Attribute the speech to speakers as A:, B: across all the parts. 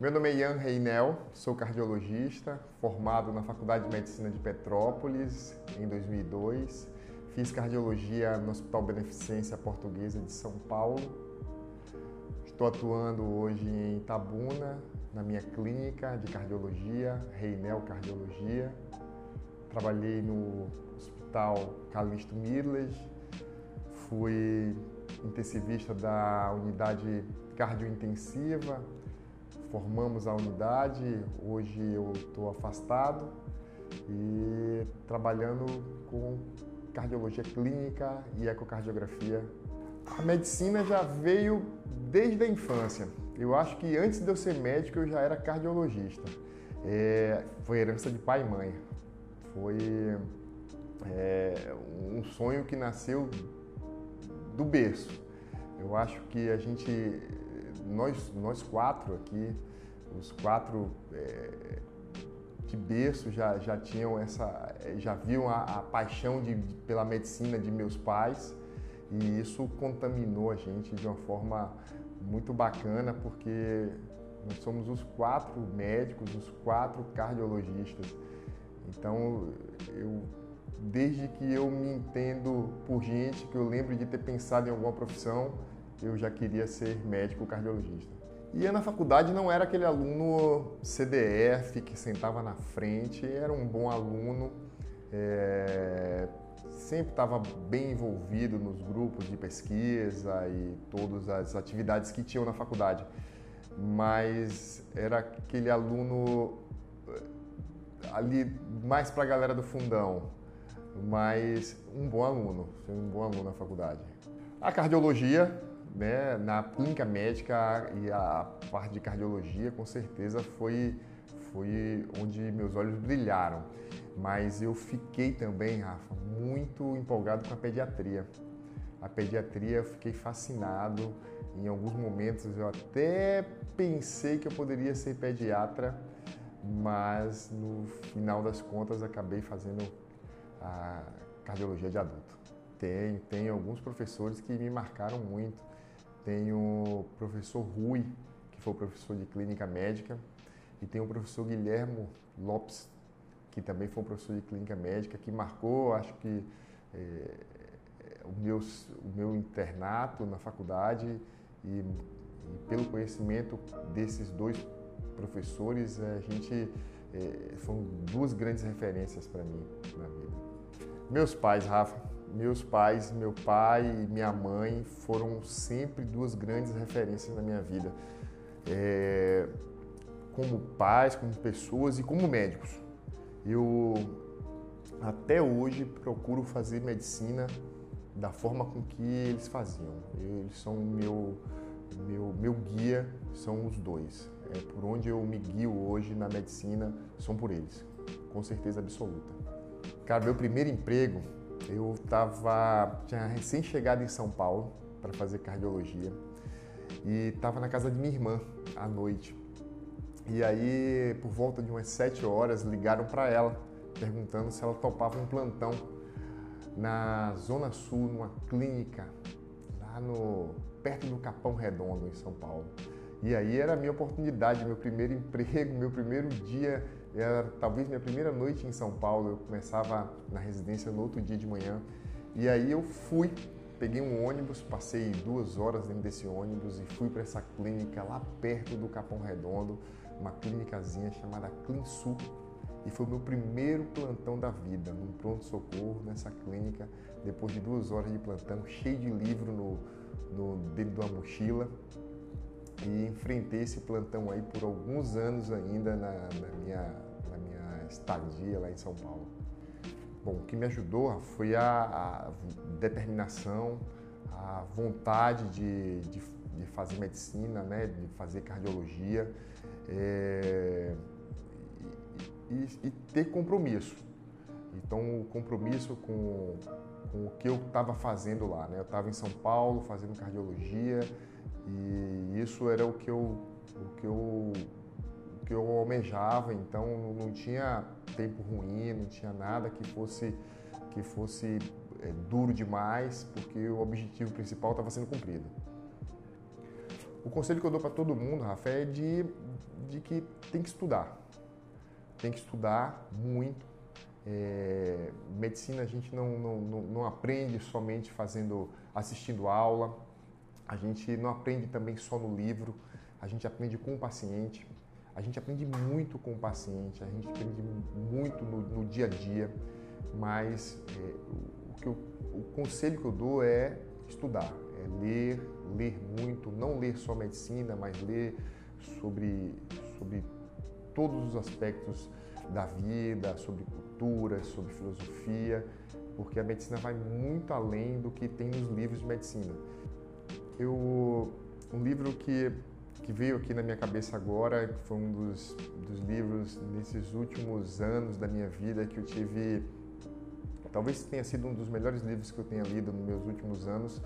A: Meu nome é Ian Reinel, sou cardiologista, formado na Faculdade de Medicina de Petrópolis em 2002. Fiz cardiologia no Hospital Beneficência Portuguesa de São Paulo. Estou atuando hoje em Itabuna, na minha clínica de cardiologia, Reinel Cardiologia. Trabalhei no Hospital Calixto Mirles, fui intensivista da unidade cardiointensiva, formamos a unidade, hoje eu estou afastado e trabalhando com cardiologia clínica e ecocardiografia. A medicina já veio desde a infância. Eu acho que antes de eu ser médico eu já era cardiologista. É, foi herança de pai e mãe. Foi é, um sonho que nasceu do berço. Eu acho que a gente nós, nós quatro aqui, os quatro é, de berço já, já tinham essa, já viam a, a paixão de, pela medicina de meus pais e isso contaminou a gente de uma forma muito bacana porque nós somos os quatro médicos, os quatro cardiologistas. Então eu desde que eu me entendo por gente, que eu lembro de ter pensado em alguma profissão, eu já queria ser médico cardiologista. E na faculdade não era aquele aluno CDF que sentava na frente, era um bom aluno, é, sempre estava bem envolvido nos grupos de pesquisa e todas as atividades que tinham na faculdade, mas era aquele aluno eh, ali mais para a galera do fundão, mas um bom aluno, um bom aluno na faculdade. A cardiologia né, na clínica médica e a parte de cardiologia, com certeza foi, foi onde meus olhos brilharam. Mas eu fiquei também, Rafa, muito empolgado com a pediatria. A pediatria eu fiquei fascinado. Em alguns momentos eu até pensei que eu poderia ser pediatra, mas no final das contas acabei fazendo a cardiologia de adulto. Tem, tem alguns professores que me marcaram muito tem o professor Rui, que foi professor de clínica médica, e tem o professor Guilhermo Lopes, que também foi professor de clínica médica, que marcou, acho que, é, o, meu, o meu internato na faculdade e, e, pelo conhecimento desses dois professores, a gente é, foram duas grandes referências para mim na vida. Meus pais, Rafa, meus pais, meu pai e minha mãe foram sempre duas grandes referências na minha vida. É, como pais, como pessoas e como médicos. Eu até hoje procuro fazer medicina da forma com que eles faziam. Eles são meu meu meu guia, são os dois. É por onde eu me guio hoje na medicina são por eles, com certeza absoluta. Cara, meu primeiro emprego eu estava tinha recém chegado em São Paulo para fazer cardiologia e estava na casa de minha irmã à noite. E aí, por volta de umas sete horas, ligaram para ela perguntando se ela topava um plantão na Zona Sul, numa clínica lá no perto do Capão Redondo, em São Paulo. E aí era a minha oportunidade, meu primeiro emprego, meu primeiro dia era talvez minha primeira noite em São Paulo, eu começava na residência no outro dia de manhã. E aí eu fui, peguei um ônibus, passei duas horas dentro desse ônibus e fui para essa clínica lá perto do Capão Redondo, uma clínicazinha chamada Clinsul. E foi o meu primeiro plantão da vida, num pronto-socorro, nessa clínica, depois de duas horas de plantão, cheio de livro no, no dentro de uma mochila e enfrentei esse plantão aí por alguns anos ainda na, na, minha, na minha estadia lá em São Paulo. Bom, o que me ajudou foi a, a determinação, a vontade de, de, de, fazer medicina, né, de fazer cardiologia é, e, e, ter compromisso. Então, o compromisso com, com o que eu estava fazendo lá. Né? Eu estava em São Paulo fazendo cardiologia, e isso era o que eu, o que eu, que eu almejava, então não tinha tempo ruim, não tinha nada que fosse, que fosse é, duro demais, porque o objetivo principal estava sendo cumprido. O conselho que eu dou para todo mundo, Rafa, é de, de que tem que estudar. Tem que estudar muito. É, medicina a gente não, não, não aprende somente fazendo, assistindo aula, a gente não aprende também só no livro, a gente aprende com o paciente, a gente aprende muito com o paciente, a gente aprende muito no, no dia a dia, mas é, o, que eu, o conselho que eu dou é estudar, é ler, ler muito, não ler só medicina, mas ler sobre, sobre todos os aspectos da vida, sobre cultura, sobre filosofia, porque a medicina vai muito além do que tem nos livros de medicina. Eu, um livro que, que veio aqui na minha cabeça agora, que foi um dos, dos livros nesses últimos anos da minha vida que eu tive, talvez tenha sido um dos melhores livros que eu tenha lido nos meus últimos anos,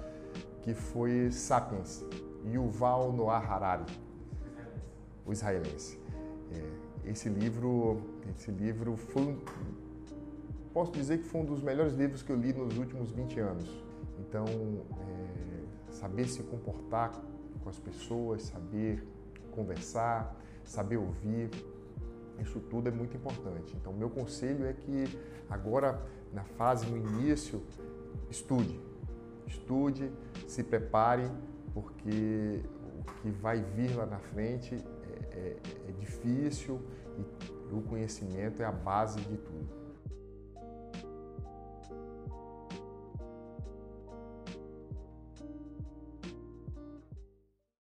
A: que foi Sapiens, Yuval Noah Harari, o israelense. É, esse livro, esse livro foi, posso dizer que foi um dos melhores livros que eu li nos últimos 20 anos. Então, é, saber se comportar com as pessoas, saber conversar, saber ouvir, isso tudo é muito importante. Então, meu conselho é que agora, na fase, no início, estude. Estude, se prepare, porque o que vai vir lá na frente é, é, é difícil e o conhecimento é a base de tudo.